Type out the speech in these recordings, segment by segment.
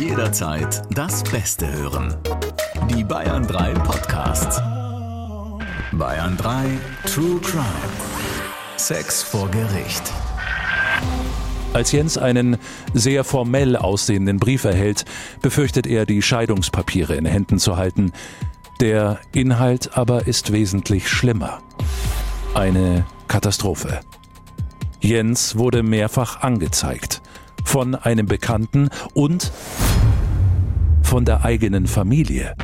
Jederzeit das Beste hören. Die Bayern 3 Podcasts. Bayern 3 True Crime. Sex vor Gericht. Als Jens einen sehr formell aussehenden Brief erhält, befürchtet er, die Scheidungspapiere in Händen zu halten. Der Inhalt aber ist wesentlich schlimmer. Eine Katastrophe. Jens wurde mehrfach angezeigt. Von einem Bekannten und von der eigenen Familie.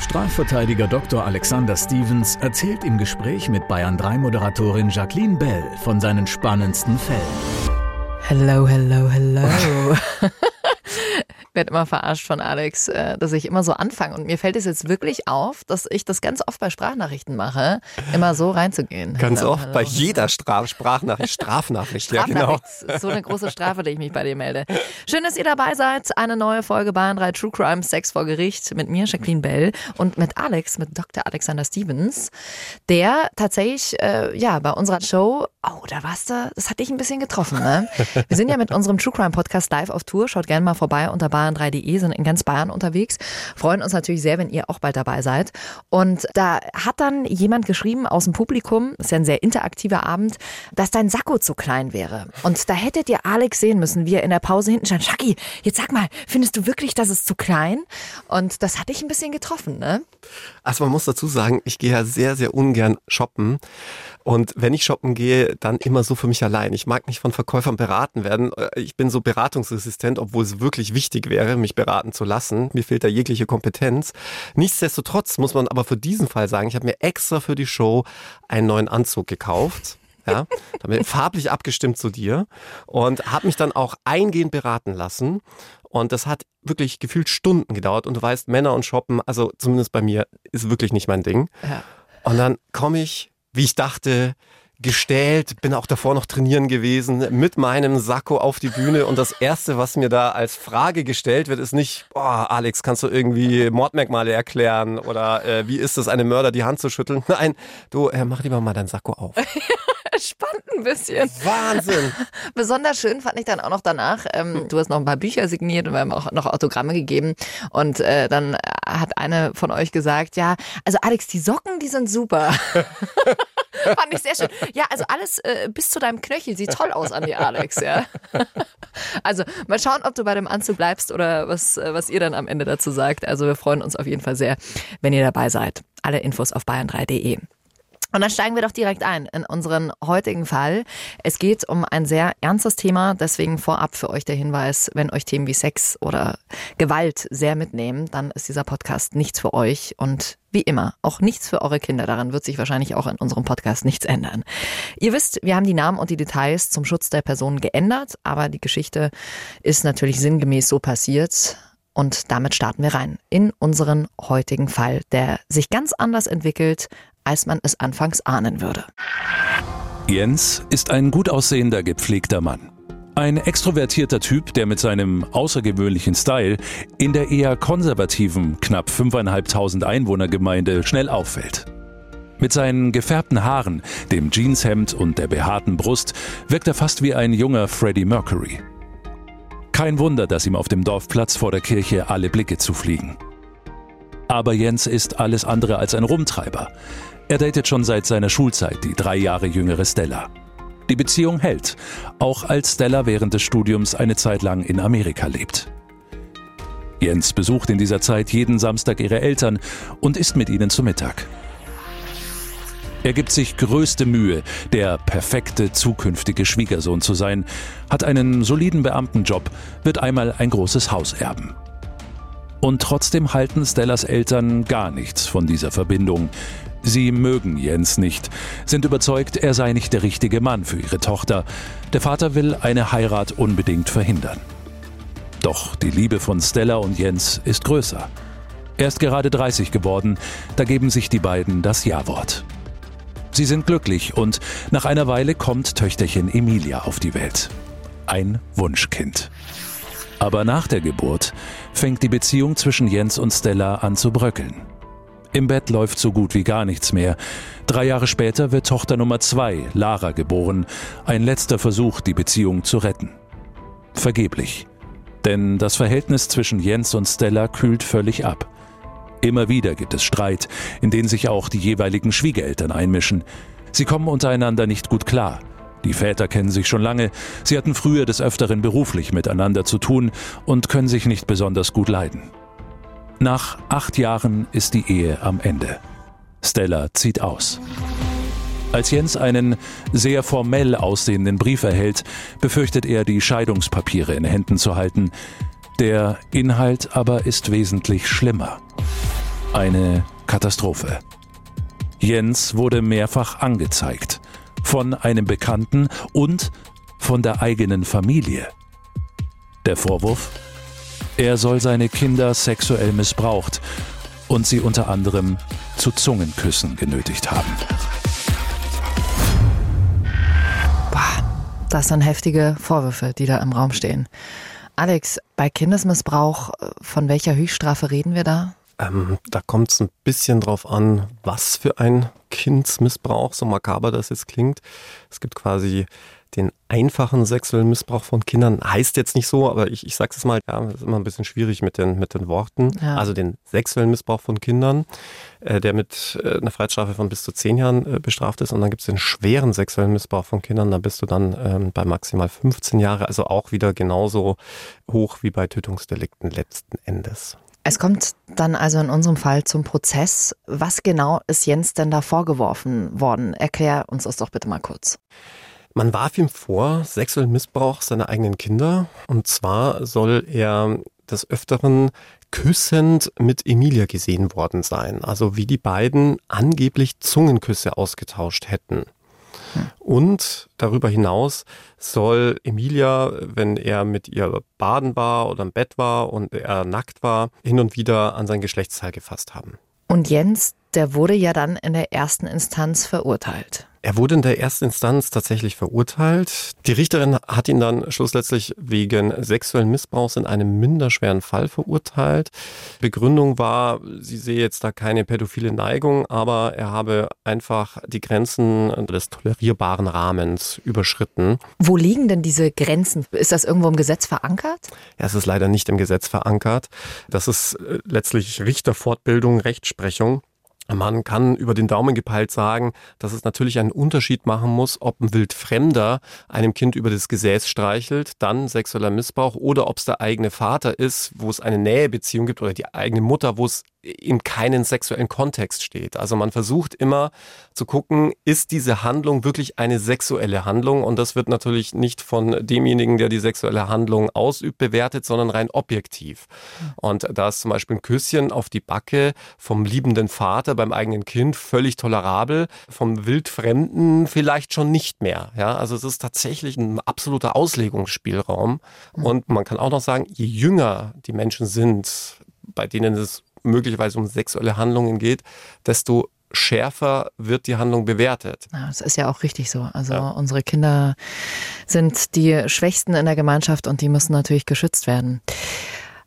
Strafverteidiger Dr. Alexander Stevens erzählt im Gespräch mit Bayern 3 Moderatorin Jacqueline Bell von seinen spannendsten Fällen. Hello, hello, hello. werde immer verarscht von Alex, äh, dass ich immer so anfange. Und mir fällt es jetzt wirklich auf, dass ich das ganz oft bei Sprachnachrichten mache, immer so reinzugehen. Ganz hello, oft hello. bei jeder Straf Sprachnachricht, Strafnachricht, ja genau. So eine große Strafe, die ich mich bei dir melde. Schön, dass ihr dabei seid. Eine neue Folge Bayern 3 True Crime Sex vor Gericht mit mir, Jacqueline Bell und mit Alex, mit Dr. Alexander Stevens, der tatsächlich, äh, ja, bei unserer Show, oh, da warst du, das hat dich ein bisschen getroffen, ne? Wir sind ja mit unserem True Crime Podcast live auf Tour. Schaut gerne mal vorbei unter bayern3.de, sind in ganz Bayern unterwegs. Freuen uns natürlich sehr, wenn ihr auch bald dabei seid. Und da hat dann jemand geschrieben aus dem Publikum, ist ja ein sehr interaktiver Abend, dass dein Sakko zu klein wäre. Und da hättet ihr Alex sehen müssen, wie er in der Pause hinten stand. Schacki, jetzt sag mal, findest du wirklich, dass es zu klein? Und das hat dich ein bisschen getroffen, ne? Also man muss dazu sagen, ich gehe ja sehr, sehr ungern shoppen. Und wenn ich shoppen gehe, dann immer so für mich allein. Ich mag nicht von Verkäufern beraten werden. Ich bin so beratungsresistent, obwohl es wirklich wichtig wäre, mich beraten zu lassen. Mir fehlt da jegliche Kompetenz. Nichtsdestotrotz muss man aber für diesen Fall sagen, ich habe mir extra für die Show einen neuen Anzug gekauft. Ja, damit farblich abgestimmt zu dir und habe mich dann auch eingehend beraten lassen. Und das hat wirklich gefühlt Stunden gedauert. Und du weißt, Männer und Shoppen, also zumindest bei mir, ist wirklich nicht mein Ding. Ja. Und dann komme ich, wie ich dachte, gestählt, bin auch davor noch trainieren gewesen, mit meinem Sakko auf die Bühne und das Erste, was mir da als Frage gestellt wird, ist nicht, boah, Alex, kannst du irgendwie Mordmerkmale erklären oder äh, wie ist es, einem Mörder die Hand zu schütteln? Nein, du, äh, mach lieber mal dein Sakko auf. Spannend ein bisschen. Wahnsinn. Besonders schön fand ich dann auch noch danach, ähm, du hast noch ein paar Bücher signiert und wir haben auch noch Autogramme gegeben und äh, dann hat eine von euch gesagt, ja, also Alex, die Socken, die sind super. Fand ich sehr schön. Ja, also alles äh, bis zu deinem Knöchel sieht toll aus an dir, Alex, ja. Also mal schauen, ob du bei dem Anzug bleibst oder was, äh, was ihr dann am Ende dazu sagt. Also wir freuen uns auf jeden Fall sehr, wenn ihr dabei seid. Alle Infos auf bayern3.de. Und dann steigen wir doch direkt ein in unseren heutigen Fall. Es geht um ein sehr ernstes Thema, deswegen vorab für euch der Hinweis, wenn euch Themen wie Sex oder Gewalt sehr mitnehmen, dann ist dieser Podcast nichts für euch und wie immer auch nichts für eure Kinder. Daran wird sich wahrscheinlich auch in unserem Podcast nichts ändern. Ihr wisst, wir haben die Namen und die Details zum Schutz der Person geändert, aber die Geschichte ist natürlich sinngemäß so passiert. Und damit starten wir rein in unseren heutigen Fall, der sich ganz anders entwickelt, als man es anfangs ahnen würde. Jens ist ein gut aussehender, gepflegter Mann. Ein extrovertierter Typ, der mit seinem außergewöhnlichen Style in der eher konservativen, knapp 5.500 Einwohnergemeinde schnell auffällt. Mit seinen gefärbten Haaren, dem Jeanshemd und der behaarten Brust wirkt er fast wie ein junger Freddie Mercury. Kein Wunder, dass ihm auf dem Dorfplatz vor der Kirche alle Blicke zufliegen. Aber Jens ist alles andere als ein Rumtreiber. Er datet schon seit seiner Schulzeit die drei Jahre jüngere Stella. Die Beziehung hält, auch als Stella während des Studiums eine Zeit lang in Amerika lebt. Jens besucht in dieser Zeit jeden Samstag ihre Eltern und isst mit ihnen zu Mittag. Er gibt sich größte Mühe, der perfekte zukünftige Schwiegersohn zu sein, hat einen soliden Beamtenjob, wird einmal ein großes Haus erben. Und trotzdem halten Stellas Eltern gar nichts von dieser Verbindung. Sie mögen Jens nicht, sind überzeugt, er sei nicht der richtige Mann für ihre Tochter. Der Vater will eine Heirat unbedingt verhindern. Doch die Liebe von Stella und Jens ist größer. Er ist gerade 30 geworden, da geben sich die beiden das Ja-Wort. Sie sind glücklich und nach einer Weile kommt Töchterchen Emilia auf die Welt. Ein Wunschkind. Aber nach der Geburt fängt die Beziehung zwischen Jens und Stella an zu bröckeln. Im Bett läuft so gut wie gar nichts mehr. Drei Jahre später wird Tochter Nummer zwei, Lara, geboren. Ein letzter Versuch, die Beziehung zu retten. Vergeblich. Denn das Verhältnis zwischen Jens und Stella kühlt völlig ab. Immer wieder gibt es Streit, in den sich auch die jeweiligen Schwiegereltern einmischen. Sie kommen untereinander nicht gut klar. Die Väter kennen sich schon lange, sie hatten früher des Öfteren beruflich miteinander zu tun und können sich nicht besonders gut leiden. Nach acht Jahren ist die Ehe am Ende. Stella zieht aus. Als Jens einen sehr formell aussehenden Brief erhält, befürchtet er, die Scheidungspapiere in Händen zu halten. Der Inhalt aber ist wesentlich schlimmer. Eine Katastrophe. Jens wurde mehrfach angezeigt. Von einem Bekannten und von der eigenen Familie. Der Vorwurf? Er soll seine Kinder sexuell missbraucht und sie unter anderem zu Zungenküssen genötigt haben. Das sind heftige Vorwürfe, die da im Raum stehen. Alex, bei Kindesmissbrauch, äh, von welcher Höchststrafe reden wir da? Ähm, da kommt es ein bisschen drauf an, was für ein Kindsmissbrauch, so makaber das jetzt klingt. Es gibt quasi den einfachen sexuellen Missbrauch von Kindern. Heißt jetzt nicht so, aber ich, ich sage es mal, ja, ist immer ein bisschen schwierig mit den, mit den Worten. Ja. Also den sexuellen Missbrauch von Kindern, äh, der mit äh, einer Freiheitsstrafe von bis zu zehn Jahren äh, bestraft ist. Und dann gibt es den schweren sexuellen Missbrauch von Kindern, da bist du dann ähm, bei maximal 15 Jahre, also auch wieder genauso hoch wie bei Tötungsdelikten letzten Endes. Es kommt dann also in unserem Fall zum Prozess. Was genau ist Jens denn da vorgeworfen worden? Erklär uns das doch bitte mal kurz. Man warf ihm vor, sexuellen Missbrauch seiner eigenen Kinder. Und zwar soll er des Öfteren küssend mit Emilia gesehen worden sein. Also wie die beiden angeblich Zungenküsse ausgetauscht hätten. Und darüber hinaus soll Emilia, wenn er mit ihr baden war oder im Bett war und er nackt war, hin und wieder an sein Geschlechtsteil gefasst haben. Und Jens, der wurde ja dann in der ersten Instanz verurteilt. Er wurde in der ersten Instanz tatsächlich verurteilt. Die Richterin hat ihn dann schlussendlich wegen sexuellen Missbrauchs in einem minderschweren Fall verurteilt. Begründung war, sie sehe jetzt da keine pädophile Neigung, aber er habe einfach die Grenzen des tolerierbaren Rahmens überschritten. Wo liegen denn diese Grenzen? Ist das irgendwo im Gesetz verankert? Ja, es ist leider nicht im Gesetz verankert. Das ist äh, letztlich Richterfortbildung, Rechtsprechung. Man kann über den Daumen gepeilt sagen, dass es natürlich einen Unterschied machen muss, ob ein Wildfremder einem Kind über das Gesäß streichelt, dann sexueller Missbrauch, oder ob es der eigene Vater ist, wo es eine Nähebeziehung gibt, oder die eigene Mutter, wo es in keinen sexuellen Kontext steht. Also man versucht immer zu gucken, ist diese Handlung wirklich eine sexuelle Handlung? Und das wird natürlich nicht von demjenigen, der die sexuelle Handlung ausübt, bewertet, sondern rein objektiv. Und da ist zum Beispiel ein Küsschen auf die Backe vom liebenden Vater beim eigenen Kind völlig tolerabel, vom Wildfremden vielleicht schon nicht mehr. Ja, also es ist tatsächlich ein absoluter Auslegungsspielraum. Und man kann auch noch sagen, je jünger die Menschen sind, bei denen es möglicherweise um sexuelle Handlungen geht, desto schärfer wird die Handlung bewertet. Ja, das ist ja auch richtig so. Also ja. unsere Kinder sind die Schwächsten in der Gemeinschaft und die müssen natürlich geschützt werden.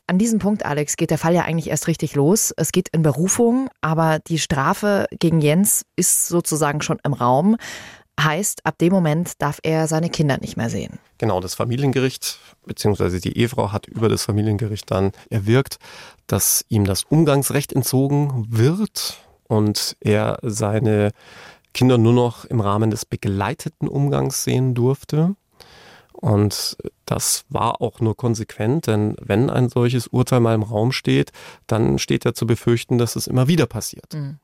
An diesem Punkt, Alex, geht der Fall ja eigentlich erst richtig los. Es geht in Berufung, aber die Strafe gegen Jens ist sozusagen schon im Raum. Heißt, ab dem Moment darf er seine Kinder nicht mehr sehen. Genau, das Familiengericht bzw. die Ehefrau hat über das Familiengericht dann erwirkt, dass ihm das Umgangsrecht entzogen wird und er seine Kinder nur noch im Rahmen des begleiteten Umgangs sehen durfte. Und das war auch nur konsequent, denn wenn ein solches Urteil mal im Raum steht, dann steht ja zu befürchten, dass es immer wieder passiert. Mhm.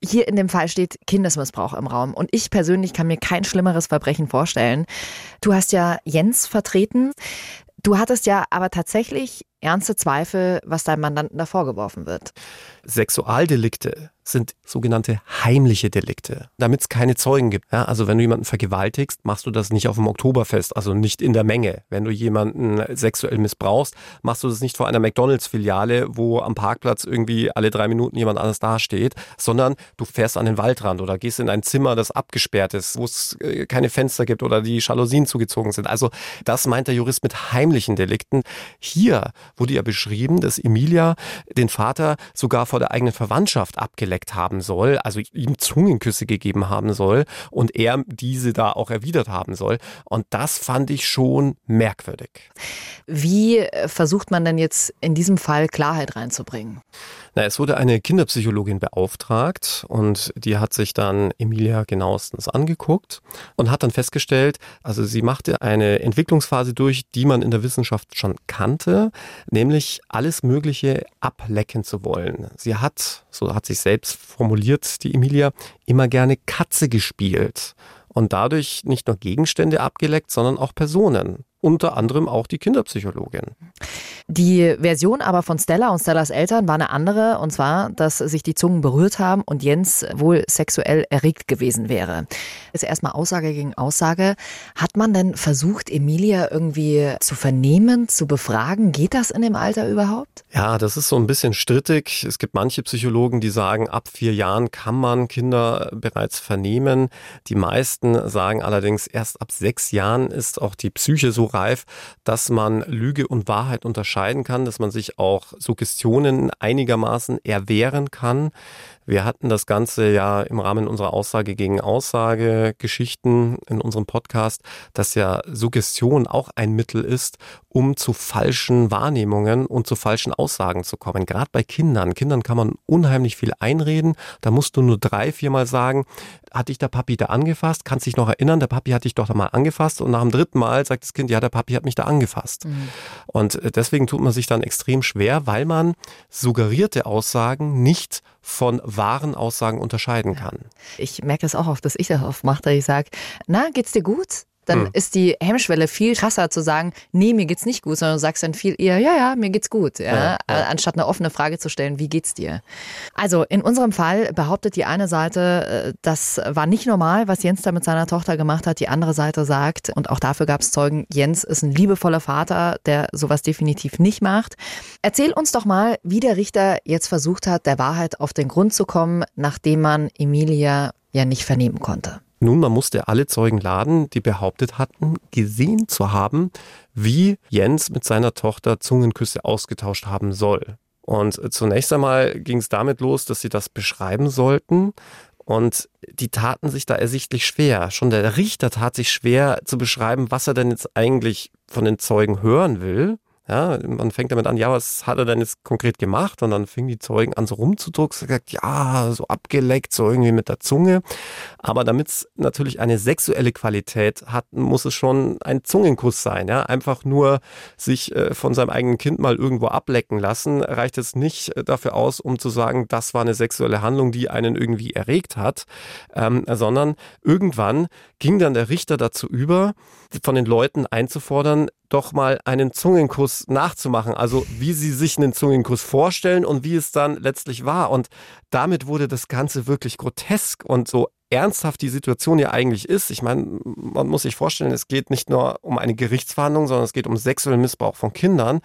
Hier in dem Fall steht Kindesmissbrauch im Raum. Und ich persönlich kann mir kein schlimmeres Verbrechen vorstellen. Du hast ja Jens vertreten. Du hattest ja aber tatsächlich ernste Zweifel, was deinem Mandanten da vorgeworfen wird. Sexualdelikte sind sogenannte heimliche Delikte, damit es keine Zeugen gibt. Ja, also wenn du jemanden vergewaltigst, machst du das nicht auf dem Oktoberfest, also nicht in der Menge. Wenn du jemanden sexuell missbrauchst, machst du das nicht vor einer McDonalds-Filiale, wo am Parkplatz irgendwie alle drei Minuten jemand anders dasteht, sondern du fährst an den Waldrand oder gehst in ein Zimmer, das abgesperrt ist, wo es äh, keine Fenster gibt oder die Jalousien zugezogen sind. Also das meint der Jurist mit heimlichen Delikten. Hier wurde ja beschrieben, dass Emilia den Vater sogar vor der eigenen Verwandtschaft abgeleckt haben soll, also ihm Zungenküsse gegeben haben soll und er diese da auch erwidert haben soll. Und das fand ich schon merkwürdig. Wie versucht man denn jetzt in diesem Fall Klarheit reinzubringen? Na, es wurde eine Kinderpsychologin beauftragt und die hat sich dann Emilia genauestens angeguckt und hat dann festgestellt, also sie machte eine Entwicklungsphase durch, die man in der Wissenschaft schon kannte, nämlich alles Mögliche ablecken zu wollen. Sie hat, so hat sich selbst formuliert, die Emilia, immer gerne Katze gespielt und dadurch nicht nur Gegenstände abgeleckt, sondern auch Personen unter anderem auch die Kinderpsychologin. Die Version aber von Stella und Stellas Eltern war eine andere, und zwar, dass sich die Zungen berührt haben und Jens wohl sexuell erregt gewesen wäre. Ist erstmal Aussage gegen Aussage. Hat man denn versucht, Emilia irgendwie zu vernehmen, zu befragen? Geht das in dem Alter überhaupt? Ja, das ist so ein bisschen strittig. Es gibt manche Psychologen, die sagen, ab vier Jahren kann man Kinder bereits vernehmen. Die meisten sagen allerdings, erst ab sechs Jahren ist auch die Psyche so reif, dass man Lüge und Wahrheit unterscheiden kann, dass man sich auch Suggestionen einigermaßen erwehren kann. Wir hatten das Ganze ja im Rahmen unserer Aussage gegen Aussage Geschichten in unserem Podcast, dass ja Suggestion auch ein Mittel ist, um zu falschen Wahrnehmungen und zu falschen Aussagen zu kommen. Gerade bei Kindern. Kindern kann man unheimlich viel einreden. Da musst du nur drei, viermal sagen, hat dich der Papi da angefasst? Kannst dich noch erinnern, der Papi hat dich doch da mal angefasst. Und nach dem dritten Mal sagt das Kind, ja, der Papi hat mich da angefasst. Mhm. Und deswegen tut man sich dann extrem schwer, weil man suggerierte Aussagen nicht von wahren Aussagen unterscheiden kann. Ich merke das auch oft, dass ich das oft mache, dass ich sage, na, geht's dir gut? Dann hm. ist die Hemmschwelle viel krasser zu sagen, nee, mir geht's nicht gut, sondern du sagst dann viel eher, ja, ja, mir geht's gut, ja, ja, ja. anstatt eine offene Frage zu stellen, wie geht's dir? Also in unserem Fall behauptet die eine Seite, äh, das war nicht normal, was Jens da mit seiner Tochter gemacht hat. Die andere Seite sagt, und auch dafür gab es Zeugen, Jens ist ein liebevoller Vater, der sowas definitiv nicht macht. Erzähl uns doch mal, wie der Richter jetzt versucht hat, der Wahrheit auf den Grund zu kommen, nachdem man Emilia ja nicht vernehmen konnte. Nun, man musste alle Zeugen laden, die behauptet hatten, gesehen zu haben, wie Jens mit seiner Tochter Zungenküsse ausgetauscht haben soll. Und zunächst einmal ging es damit los, dass sie das beschreiben sollten. Und die taten sich da ersichtlich schwer. Schon der Richter tat sich schwer zu beschreiben, was er denn jetzt eigentlich von den Zeugen hören will. Ja, man fängt damit an, ja, was hat er denn jetzt konkret gemacht? Und dann fingen die Zeugen an, so rumzudrucken, gesagt, ja, so abgeleckt, so irgendwie mit der Zunge. Aber damit es natürlich eine sexuelle Qualität hat, muss es schon ein Zungenkuss sein. Ja, einfach nur sich äh, von seinem eigenen Kind mal irgendwo ablecken lassen, reicht es nicht äh, dafür aus, um zu sagen, das war eine sexuelle Handlung, die einen irgendwie erregt hat, ähm, sondern irgendwann ging dann der Richter dazu über, von den Leuten einzufordern, doch mal einen Zungenkuss nachzumachen. Also wie sie sich einen Zungenkuss vorstellen und wie es dann letztlich war. Und damit wurde das Ganze wirklich grotesk und so ernsthaft die Situation ja eigentlich ist. Ich meine, man muss sich vorstellen, es geht nicht nur um eine Gerichtsverhandlung, sondern es geht um sexuellen Missbrauch von Kindern.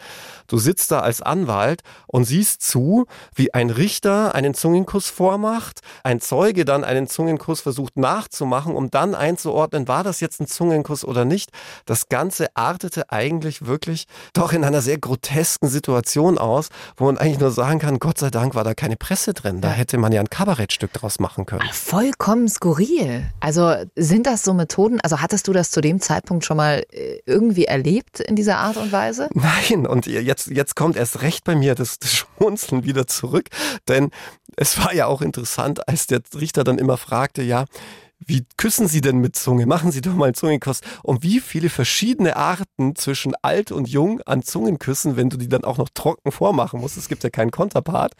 Du sitzt da als Anwalt und siehst zu, wie ein Richter einen Zungenkuss vormacht, ein Zeuge dann einen Zungenkuss versucht nachzumachen, um dann einzuordnen, war das jetzt ein Zungenkuss oder nicht. Das Ganze artete eigentlich wirklich doch in einer sehr grotesken Situation aus, wo man eigentlich nur sagen kann, Gott sei Dank war da keine Presse drin. Da hätte man ja ein Kabarettstück draus machen können. Vollkommen skurril. Also sind das so Methoden, also hattest du das zu dem Zeitpunkt schon mal äh, irgendwie erlebt in dieser Art und Weise? Nein, und jetzt, jetzt kommt erst recht bei mir das, das Schmunzeln wieder zurück, denn es war ja auch interessant, als der Richter dann immer fragte, ja, wie küssen Sie denn mit Zunge? Machen Sie doch mal einen Zungenkuss. Und wie viele verschiedene Arten zwischen alt und jung an Zungenküssen, wenn du die dann auch noch trocken vormachen musst. Es gibt ja keinen Konterpart.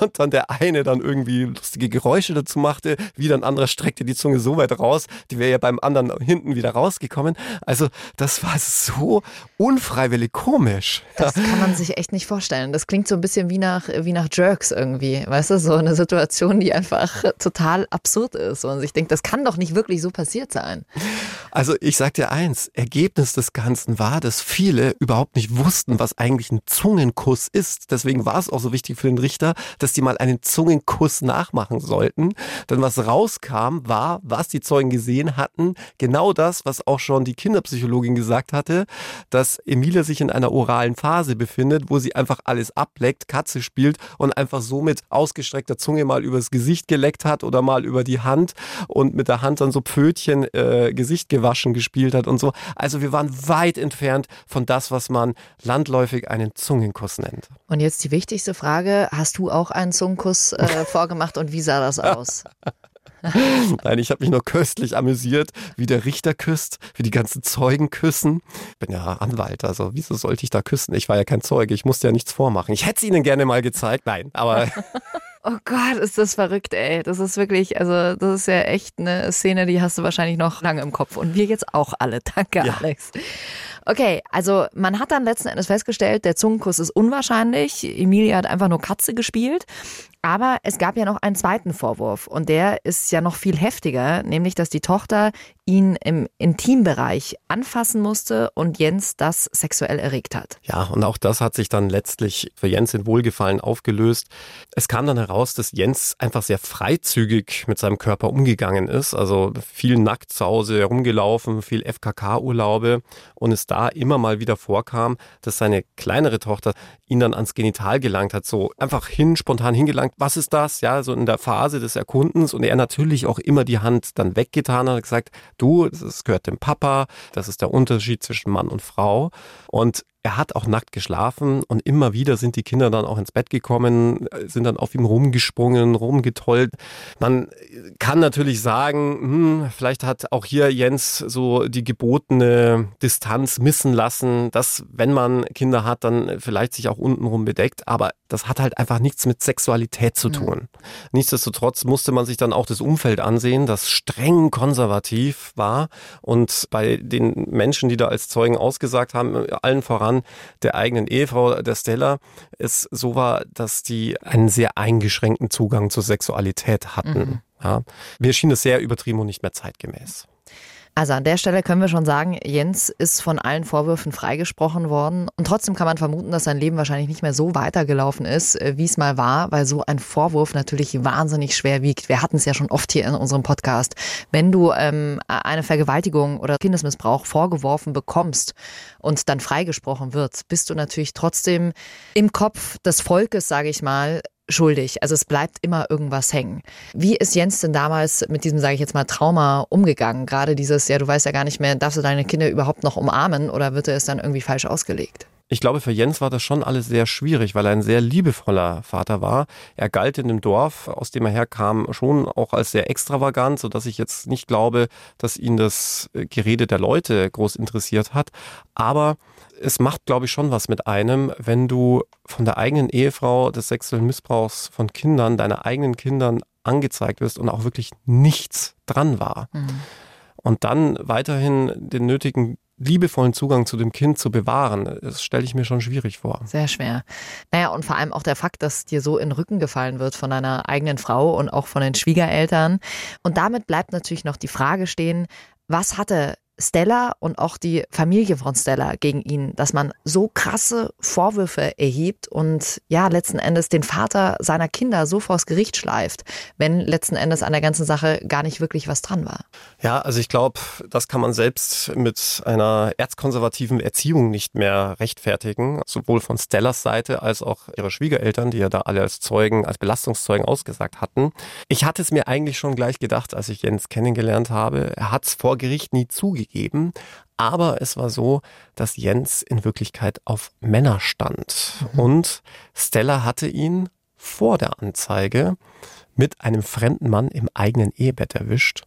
Und dann der eine dann irgendwie lustige Geräusche dazu machte, wie ein anderer streckte die Zunge so weit raus, die wäre ja beim anderen hinten wieder rausgekommen. Also das war so unfreiwillig komisch. Das kann man sich echt nicht vorstellen. Das klingt so ein bisschen wie nach, wie nach Jerks irgendwie. Weißt du, so eine Situation, die einfach total absurd ist. Und ich denke, das kann kann doch nicht wirklich so passiert sein. Also ich sag dir eins, Ergebnis des Ganzen war, dass viele überhaupt nicht wussten, was eigentlich ein Zungenkuss ist. Deswegen war es auch so wichtig für den Richter, dass die mal einen Zungenkuss nachmachen sollten. Denn was rauskam, war, was die Zeugen gesehen hatten, genau das, was auch schon die Kinderpsychologin gesagt hatte, dass Emilia sich in einer oralen Phase befindet, wo sie einfach alles ableckt, Katze spielt und einfach so mit ausgestreckter Zunge mal übers Gesicht geleckt hat oder mal über die Hand und mit mit der Hand dann so Pfötchen äh, Gesicht gewaschen gespielt hat und so. Also wir waren weit entfernt von das, was man landläufig einen Zungenkuss nennt. Und jetzt die wichtigste Frage, hast du auch einen Zungenkuss äh, vorgemacht und wie sah das aus? Nein, ich habe mich nur köstlich amüsiert, wie der Richter küsst, wie die ganzen Zeugen küssen. Ich bin ja Anwalt, also wieso sollte ich da küssen? Ich war ja kein Zeuge, ich musste ja nichts vormachen. Ich hätte es Ihnen gerne mal gezeigt, nein, aber Oh Gott, ist das verrückt, ey. Das ist wirklich, also das ist ja echt eine Szene, die hast du wahrscheinlich noch lange im Kopf. Und wir jetzt auch alle. Danke, ja. Alex. Okay, also man hat dann letzten Endes festgestellt, der Zungenkuss ist unwahrscheinlich. Emilia hat einfach nur Katze gespielt. Aber es gab ja noch einen zweiten Vorwurf und der ist ja noch viel heftiger, nämlich dass die Tochter ihn im Intimbereich anfassen musste und Jens das sexuell erregt hat. Ja, und auch das hat sich dann letztlich für Jens in Wohlgefallen aufgelöst. Es kam dann heraus, dass Jens einfach sehr freizügig mit seinem Körper umgegangen ist, also viel nackt zu Hause herumgelaufen, viel FKK-Urlaube und es da immer mal wieder vorkam, dass seine kleinere Tochter ihn dann ans Genital gelangt hat, so einfach hin, spontan hingelangt, was ist das? Ja, so in der Phase des Erkundens und er natürlich auch immer die Hand dann weggetan hat, gesagt, du, das gehört dem Papa, das ist der Unterschied zwischen Mann und Frau. Und er hat auch nackt geschlafen und immer wieder sind die Kinder dann auch ins Bett gekommen, sind dann auf ihm rumgesprungen, rumgetollt. Man kann natürlich sagen, hm, vielleicht hat auch hier Jens so die gebotene Distanz missen lassen, dass wenn man Kinder hat, dann vielleicht sich auch untenrum bedeckt, aber das hat halt einfach nichts mit Sexualität zu tun. Mhm. Nichtsdestotrotz musste man sich dann auch das Umfeld ansehen, das streng konservativ war und bei den Menschen, die da als Zeugen ausgesagt haben, allen voran Jahren der eigenen Ehefrau, der Stella, es so war, dass die einen sehr eingeschränkten Zugang zur Sexualität hatten. Mhm. Ja. Mir schien es sehr übertrieben und nicht mehr zeitgemäß. Also an der Stelle können wir schon sagen, Jens ist von allen Vorwürfen freigesprochen worden. Und trotzdem kann man vermuten, dass sein Leben wahrscheinlich nicht mehr so weitergelaufen ist, äh, wie es mal war, weil so ein Vorwurf natürlich wahnsinnig schwer wiegt. Wir hatten es ja schon oft hier in unserem Podcast. Wenn du ähm, eine Vergewaltigung oder Kindesmissbrauch vorgeworfen bekommst und dann freigesprochen wird, bist du natürlich trotzdem im Kopf des Volkes, sage ich mal, schuldig. Also es bleibt immer irgendwas hängen. Wie ist Jens denn damals mit diesem, sage ich jetzt mal, Trauma umgegangen? Gerade dieses, ja, du weißt ja gar nicht mehr, darfst du deine Kinder überhaupt noch umarmen oder wird er es dann irgendwie falsch ausgelegt? Ich glaube, für Jens war das schon alles sehr schwierig, weil er ein sehr liebevoller Vater war. Er galt in dem Dorf, aus dem er herkam, schon auch als sehr extravagant, so dass ich jetzt nicht glaube, dass ihn das Gerede der Leute groß interessiert hat. Aber es macht, glaube ich, schon was mit einem, wenn du von der eigenen Ehefrau des sexuellen Missbrauchs von Kindern, deiner eigenen Kindern angezeigt wirst und auch wirklich nichts dran war. Mhm. Und dann weiterhin den nötigen liebevollen Zugang zu dem Kind zu bewahren, das stelle ich mir schon schwierig vor. Sehr schwer. Naja, und vor allem auch der Fakt, dass dir so in den Rücken gefallen wird von deiner eigenen Frau und auch von den Schwiegereltern. Und damit bleibt natürlich noch die Frage stehen, was hatte Stella und auch die Familie von Stella gegen ihn, dass man so krasse Vorwürfe erhebt und ja, letzten Endes den Vater seiner Kinder so vors Gericht schleift, wenn letzten Endes an der ganzen Sache gar nicht wirklich was dran war. Ja, also ich glaube, das kann man selbst mit einer erzkonservativen Erziehung nicht mehr rechtfertigen, sowohl von Stellas Seite als auch ihrer Schwiegereltern, die ja da alle als Zeugen, als Belastungszeugen ausgesagt hatten. Ich hatte es mir eigentlich schon gleich gedacht, als ich Jens kennengelernt habe. Er hat es vor Gericht nie zugegeben gegeben. Aber es war so, dass Jens in Wirklichkeit auf Männer stand. Mhm. Und Stella hatte ihn vor der Anzeige mit einem fremden Mann im eigenen Ehebett erwischt,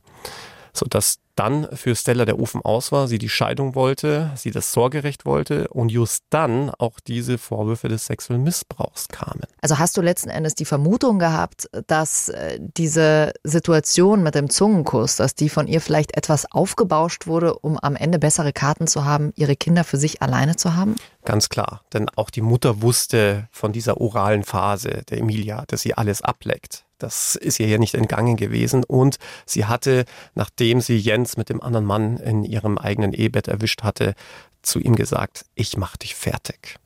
sodass dann für Stella der Ofen aus war, sie die Scheidung wollte, sie das Sorgerecht wollte und just dann auch diese Vorwürfe des sexuellen Missbrauchs kamen. Also hast du letzten Endes die Vermutung gehabt, dass äh, diese Situation mit dem Zungenkuss, dass die von ihr vielleicht etwas aufgebauscht wurde, um am Ende bessere Karten zu haben, ihre Kinder für sich alleine zu haben? Ganz klar, denn auch die Mutter wusste von dieser oralen Phase der Emilia, dass sie alles ableckt. Das ist ihr ja nicht entgangen gewesen. Und sie hatte, nachdem sie Jens mit dem anderen Mann in ihrem eigenen Ehebett erwischt hatte, zu ihm gesagt, ich mach dich fertig.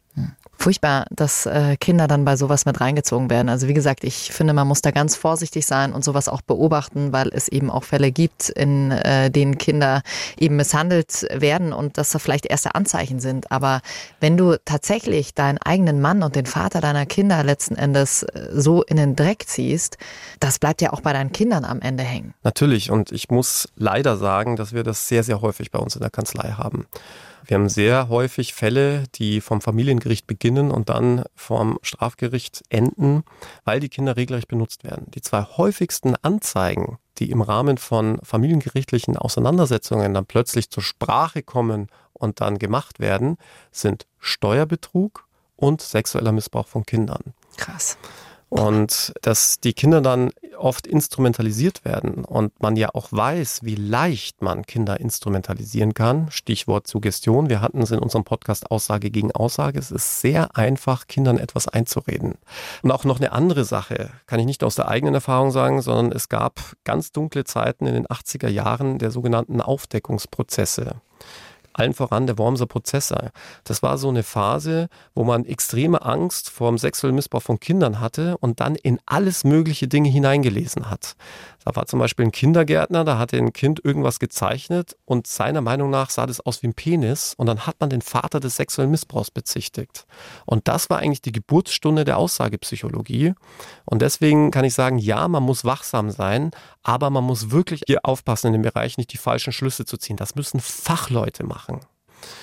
Furchtbar, dass äh, Kinder dann bei sowas mit reingezogen werden. Also wie gesagt, ich finde, man muss da ganz vorsichtig sein und sowas auch beobachten, weil es eben auch Fälle gibt, in äh, denen Kinder eben misshandelt werden und dass da vielleicht erste Anzeichen sind. Aber wenn du tatsächlich deinen eigenen Mann und den Vater deiner Kinder letzten Endes äh, so in den Dreck ziehst, das bleibt ja auch bei deinen Kindern am Ende hängen. Natürlich. Und ich muss leider sagen, dass wir das sehr, sehr häufig bei uns in der Kanzlei haben. Wir haben sehr häufig Fälle, die vom Familiengericht beginnen und dann vom Strafgericht enden, weil die Kinder regelrecht benutzt werden. Die zwei häufigsten Anzeigen, die im Rahmen von familiengerichtlichen Auseinandersetzungen dann plötzlich zur Sprache kommen und dann gemacht werden, sind Steuerbetrug und sexueller Missbrauch von Kindern. Krass. Und dass die Kinder dann oft instrumentalisiert werden und man ja auch weiß, wie leicht man Kinder instrumentalisieren kann. Stichwort Suggestion. Wir hatten es in unserem Podcast Aussage gegen Aussage. Es ist sehr einfach, Kindern etwas einzureden. Und auch noch eine andere Sache, kann ich nicht aus der eigenen Erfahrung sagen, sondern es gab ganz dunkle Zeiten in den 80er Jahren der sogenannten Aufdeckungsprozesse allen voran der Wormser Prozessor. Das war so eine Phase, wo man extreme Angst vor dem sexuellen Missbrauch von Kindern hatte und dann in alles mögliche Dinge hineingelesen hat. Da war zum Beispiel ein Kindergärtner, da hatte ein Kind irgendwas gezeichnet und seiner Meinung nach sah das aus wie ein Penis und dann hat man den Vater des sexuellen Missbrauchs bezichtigt. Und das war eigentlich die Geburtsstunde der Aussagepsychologie. Und deswegen kann ich sagen, ja, man muss wachsam sein, aber man muss wirklich hier aufpassen in dem Bereich, nicht die falschen Schlüsse zu ziehen. Das müssen Fachleute machen.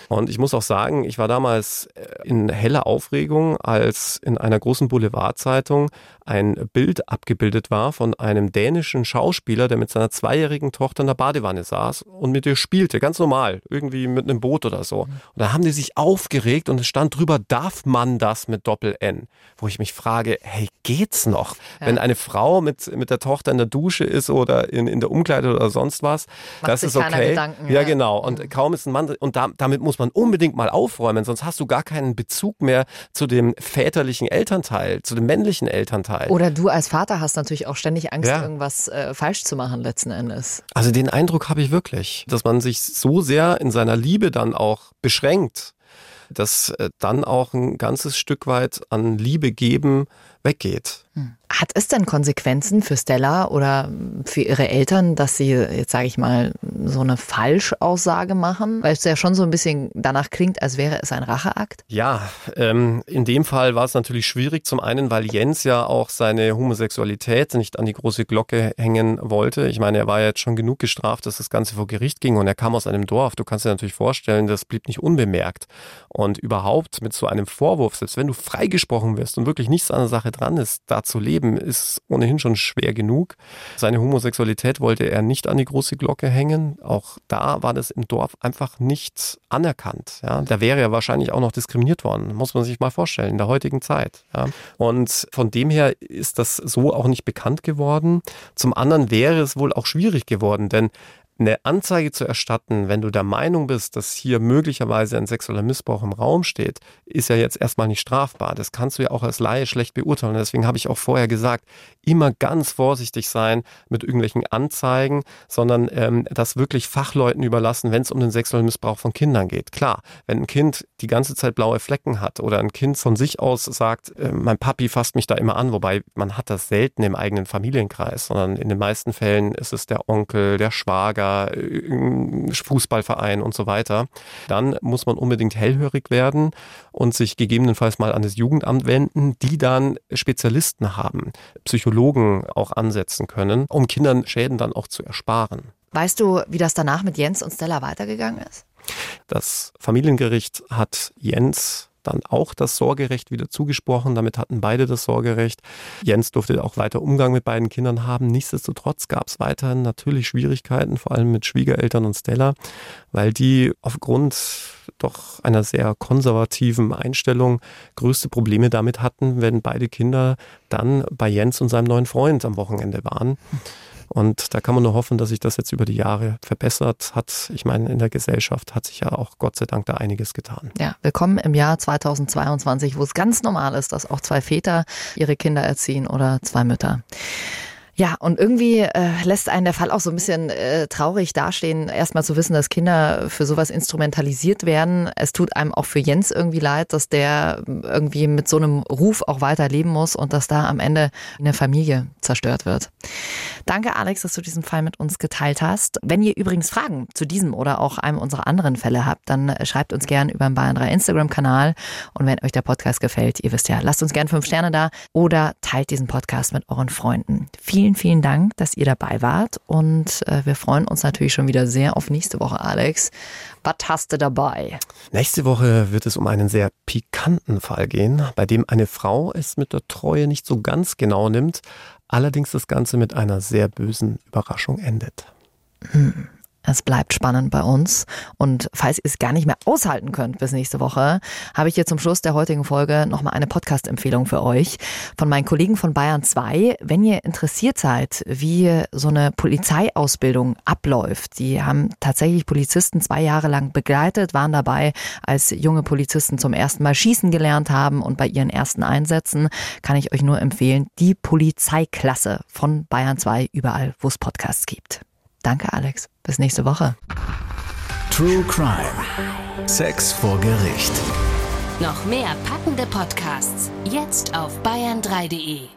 Und ich muss auch sagen, ich war damals äh, in heller Aufregung, als in einer großen Boulevardzeitung ein Bild abgebildet war von einem dänischen Schauspieler, der mit seiner zweijährigen Tochter in der Badewanne saß und mit ihr spielte, ganz normal, irgendwie mit einem Boot oder so. Und da haben die sich aufgeregt und es stand drüber, darf man das mit Doppel-N? Wo ich mich frage, hey, geht's noch? Ja. Wenn eine Frau mit, mit der Tochter in der Dusche ist oder in, in der Umkleide oder sonst was, Macht das ist okay. Gedanken, ja, ja, genau. Und mhm. kaum ist ein Mann, und da, damit muss man unbedingt mal aufräumen, sonst hast du gar keinen Bezug mehr zu dem väterlichen Elternteil, zu dem männlichen Elternteil. Teil. Oder du als Vater hast natürlich auch ständig Angst, ja. irgendwas äh, falsch zu machen letzten Endes. Also den Eindruck habe ich wirklich, dass man sich so sehr in seiner Liebe dann auch beschränkt, dass äh, dann auch ein ganzes Stück weit an Liebe geben weggeht. Hm. Hat es denn Konsequenzen für Stella oder für ihre Eltern, dass sie jetzt sage ich mal so eine Falschaussage machen? Weil es ja schon so ein bisschen danach klingt, als wäre es ein Racheakt. Ja, ähm, in dem Fall war es natürlich schwierig. Zum einen, weil Jens ja auch seine Homosexualität nicht an die große Glocke hängen wollte. Ich meine, er war ja jetzt schon genug gestraft, dass das Ganze vor Gericht ging und er kam aus einem Dorf. Du kannst dir natürlich vorstellen, das blieb nicht unbemerkt. Und überhaupt mit so einem Vorwurf, selbst wenn du freigesprochen wirst und wirklich nichts an der Sache dran ist, da zu leben, ist ohnehin schon schwer genug. Seine Homosexualität wollte er nicht an die große Glocke hängen. Auch da war das im Dorf einfach nicht anerkannt. Ja. Da wäre er wahrscheinlich auch noch diskriminiert worden, muss man sich mal vorstellen, in der heutigen Zeit. Ja. Und von dem her ist das so auch nicht bekannt geworden. Zum anderen wäre es wohl auch schwierig geworden, denn eine Anzeige zu erstatten, wenn du der Meinung bist, dass hier möglicherweise ein sexueller Missbrauch im Raum steht, ist ja jetzt erstmal nicht strafbar. Das kannst du ja auch als Laie schlecht beurteilen. Deswegen habe ich auch vorher gesagt, immer ganz vorsichtig sein mit irgendwelchen Anzeigen, sondern ähm, das wirklich Fachleuten überlassen, wenn es um den sexuellen Missbrauch von Kindern geht. Klar, wenn ein Kind die ganze Zeit blaue Flecken hat oder ein Kind von sich aus sagt, äh, mein Papi fasst mich da immer an, wobei man hat das selten im eigenen Familienkreis, sondern in den meisten Fällen ist es der Onkel, der Schwager, äh, Fußballverein und so weiter, dann muss man unbedingt hellhörig werden und sich gegebenenfalls mal an das Jugendamt wenden, die dann Spezialisten haben, Psychologen auch ansetzen können, um Kindern Schäden dann auch zu ersparen. Weißt du, wie das danach mit Jens und Stella weitergegangen ist? Das Familiengericht hat Jens dann auch das Sorgerecht wieder zugesprochen. Damit hatten beide das Sorgerecht. Jens durfte auch weiter Umgang mit beiden Kindern haben. Nichtsdestotrotz gab es weiterhin natürlich Schwierigkeiten, vor allem mit Schwiegereltern und Stella, weil die aufgrund doch einer sehr konservativen Einstellung größte Probleme damit hatten, wenn beide Kinder dann bei Jens und seinem neuen Freund am Wochenende waren. Und da kann man nur hoffen, dass sich das jetzt über die Jahre verbessert hat. Ich meine, in der Gesellschaft hat sich ja auch Gott sei Dank da einiges getan. Ja, willkommen im Jahr 2022, wo es ganz normal ist, dass auch zwei Väter ihre Kinder erziehen oder zwei Mütter. Ja, und irgendwie äh, lässt einen der Fall auch so ein bisschen äh, traurig dastehen, erstmal zu wissen, dass Kinder für sowas instrumentalisiert werden. Es tut einem auch für Jens irgendwie leid, dass der irgendwie mit so einem Ruf auch weiterleben muss und dass da am Ende eine Familie zerstört wird. Danke, Alex, dass du diesen Fall mit uns geteilt hast. Wenn ihr übrigens Fragen zu diesem oder auch einem unserer anderen Fälle habt, dann schreibt uns gern über den Bayern 3 Instagram-Kanal. Und wenn euch der Podcast gefällt, ihr wisst ja, lasst uns gern fünf Sterne da oder teilt diesen Podcast mit euren Freunden. Vielen, vielen Dank, dass ihr dabei wart und äh, wir freuen uns natürlich schon wieder sehr auf nächste Woche, Alex. Was hast du dabei? Nächste Woche wird es um einen sehr pikanten Fall gehen, bei dem eine Frau es mit der Treue nicht so ganz genau nimmt, allerdings das Ganze mit einer sehr bösen Überraschung endet. Hm. Es bleibt spannend bei uns. Und falls ihr es gar nicht mehr aushalten könnt bis nächste Woche, habe ich hier zum Schluss der heutigen Folge nochmal eine Podcast-Empfehlung für euch von meinen Kollegen von Bayern 2. Wenn ihr interessiert seid, wie so eine Polizeiausbildung abläuft, die haben tatsächlich Polizisten zwei Jahre lang begleitet, waren dabei, als junge Polizisten zum ersten Mal schießen gelernt haben und bei ihren ersten Einsätzen kann ich euch nur empfehlen, die Polizeiklasse von Bayern 2 überall, wo es Podcasts gibt. Danke, Alex. Bis nächste Woche. True Crime. Sex vor Gericht. Noch mehr packende Podcasts. Jetzt auf bayern3.de.